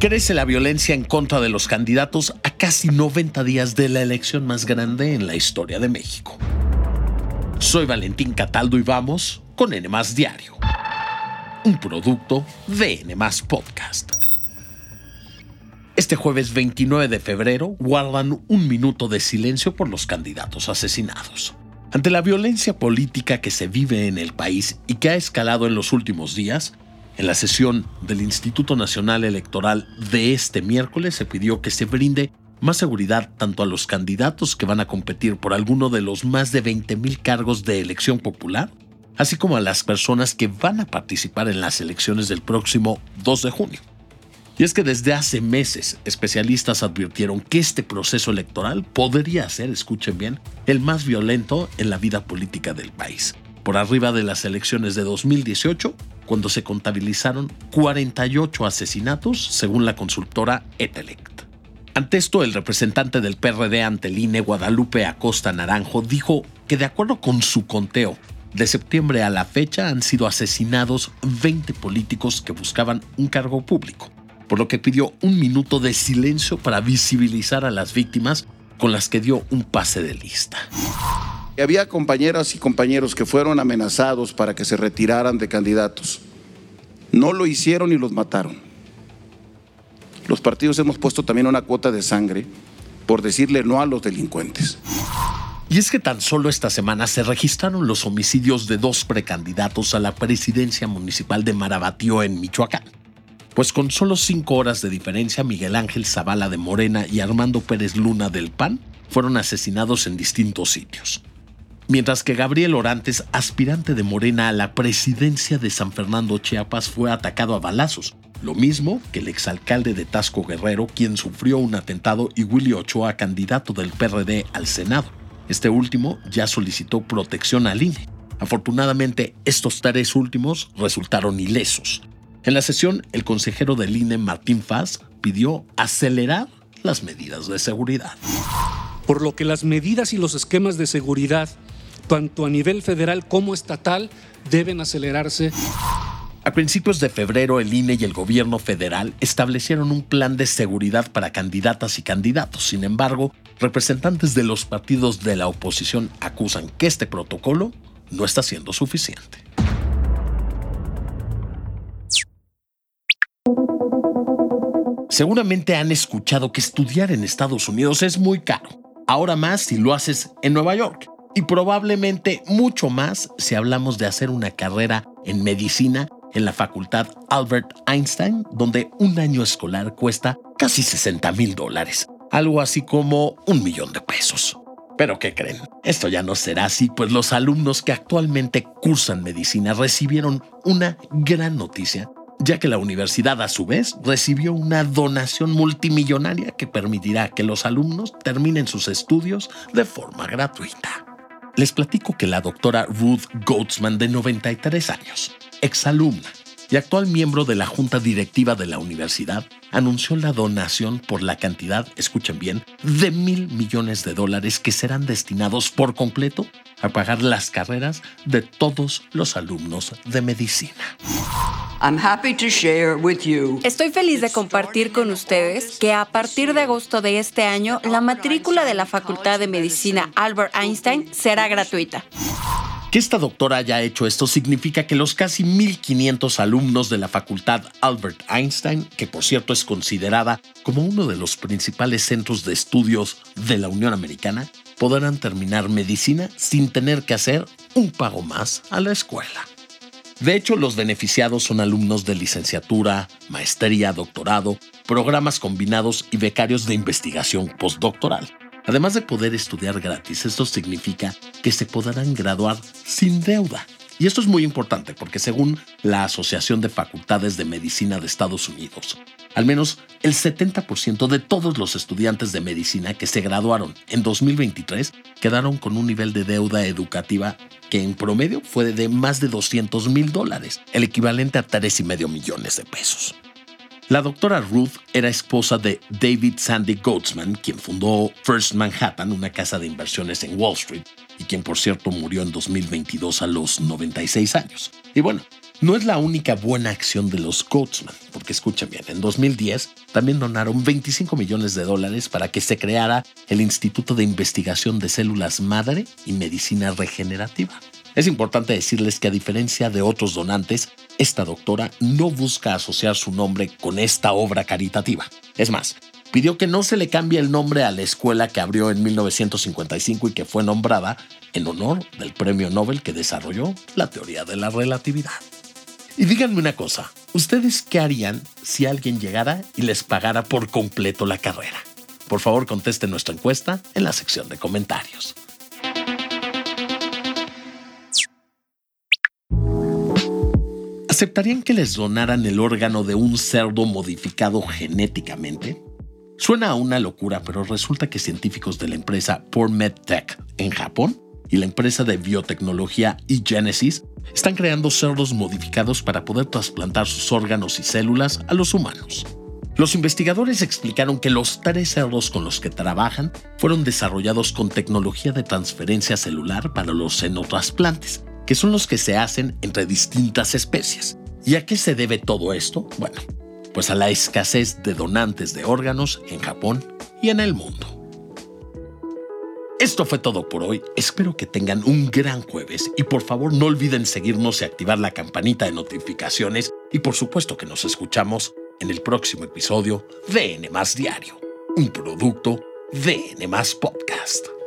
Crece la violencia en contra de los candidatos a casi 90 días de la elección más grande en la historia de México. Soy Valentín Cataldo y vamos con N Diario, un producto de N Podcast. Este jueves 29 de febrero guardan un minuto de silencio por los candidatos asesinados. Ante la violencia política que se vive en el país y que ha escalado en los últimos días, en la sesión del Instituto Nacional Electoral de este miércoles se pidió que se brinde más seguridad tanto a los candidatos que van a competir por alguno de los más de 20.000 cargos de elección popular, así como a las personas que van a participar en las elecciones del próximo 2 de junio. Y es que desde hace meses especialistas advirtieron que este proceso electoral podría ser, escuchen bien, el más violento en la vida política del país, por arriba de las elecciones de 2018 cuando se contabilizaron 48 asesinatos según la consultora Etelect. Ante esto, el representante del PRD ante el Guadalupe Acosta Naranjo, dijo que de acuerdo con su conteo, de septiembre a la fecha han sido asesinados 20 políticos que buscaban un cargo público, por lo que pidió un minuto de silencio para visibilizar a las víctimas con las que dio un pase de lista. Había compañeras y compañeros que fueron amenazados para que se retiraran de candidatos. No lo hicieron y los mataron. Los partidos hemos puesto también una cuota de sangre por decirle no a los delincuentes. Y es que tan solo esta semana se registraron los homicidios de dos precandidatos a la presidencia municipal de Marabatío en Michoacán. Pues con solo cinco horas de diferencia, Miguel Ángel Zavala de Morena y Armando Pérez Luna del PAN fueron asesinados en distintos sitios mientras que Gabriel Orantes, aspirante de Morena a la presidencia de San Fernando Chiapas, fue atacado a balazos, lo mismo que el exalcalde de Tasco Guerrero, quien sufrió un atentado, y Willy Ochoa, candidato del PRD al Senado. Este último ya solicitó protección al INE. Afortunadamente, estos tres últimos resultaron ilesos. En la sesión, el consejero del INE, Martín Faz, pidió acelerar las medidas de seguridad. Por lo que las medidas y los esquemas de seguridad tanto a nivel federal como estatal, deben acelerarse. A principios de febrero, el INE y el gobierno federal establecieron un plan de seguridad para candidatas y candidatos. Sin embargo, representantes de los partidos de la oposición acusan que este protocolo no está siendo suficiente. Seguramente han escuchado que estudiar en Estados Unidos es muy caro. Ahora más si lo haces en Nueva York y probablemente mucho más si hablamos de hacer una carrera en medicina en la Facultad Albert Einstein, donde un año escolar cuesta casi 60 mil dólares, algo así como un millón de pesos. Pero ¿qué creen? Esto ya no será así, pues los alumnos que actualmente cursan medicina recibieron una gran noticia, ya que la universidad a su vez recibió una donación multimillonaria que permitirá que los alumnos terminen sus estudios de forma gratuita. Les platico que la doctora Ruth Goatsman, de 93 años, exalumna y actual miembro de la junta directiva de la universidad, anunció la donación por la cantidad, escuchen bien, de mil millones de dólares que serán destinados por completo a pagar las carreras de todos los alumnos de medicina. Estoy feliz de compartir con ustedes que a partir de agosto de este año, la matrícula de la Facultad de Medicina Albert Einstein será gratuita. Que esta doctora haya hecho esto significa que los casi 1.500 alumnos de la Facultad Albert Einstein, que por cierto es considerada como uno de los principales centros de estudios de la Unión Americana, podrán terminar medicina sin tener que hacer un pago más a la escuela. De hecho, los beneficiados son alumnos de licenciatura, maestría, doctorado, programas combinados y becarios de investigación postdoctoral. Además de poder estudiar gratis, esto significa que se podrán graduar sin deuda. Y esto es muy importante porque según la Asociación de Facultades de Medicina de Estados Unidos, al menos el 70% de todos los estudiantes de medicina que se graduaron en 2023 quedaron con un nivel de deuda educativa que en promedio fue de más de 200 mil dólares, el equivalente a 3,5 millones de pesos. La doctora Ruth era esposa de David Sandy Goatsman, quien fundó First Manhattan, una casa de inversiones en Wall Street, y quien por cierto murió en 2022 a los 96 años. Y bueno, No es la única buena acción de los Coachman, porque escuchen bien, en 2010 también donaron 25 millones de dólares para que se creara el Instituto de Investigación de Células Madre y Medicina Regenerativa. Es importante decirles que a diferencia de otros donantes, esta doctora no busca asociar su nombre con esta obra caritativa. Es más, pidió que no se le cambie el nombre a la escuela que abrió en 1955 y que fue nombrada en honor del premio Nobel que desarrolló la teoría de la relatividad. Y díganme una cosa, ¿ustedes qué harían si alguien llegara y les pagara por completo la carrera? Por favor, contesten nuestra encuesta en la sección de comentarios. ¿Aceptarían que les donaran el órgano de un cerdo modificado genéticamente? Suena a una locura, pero resulta que científicos de la empresa PorMedTech en Japón y la empresa de biotecnología eGenesis están creando cerdos modificados para poder trasplantar sus órganos y células a los humanos. Los investigadores explicaron que los tres cerdos con los que trabajan fueron desarrollados con tecnología de transferencia celular para los xenotrasplantes, que son los que se hacen entre distintas especies. ¿Y a qué se debe todo esto? Bueno, pues a la escasez de donantes de órganos en Japón y en el mundo. Esto fue todo por hoy. Espero que tengan un gran jueves y por favor no olviden seguirnos y activar la campanita de notificaciones y por supuesto que nos escuchamos en el próximo episodio de N Diario, un producto de N Podcast.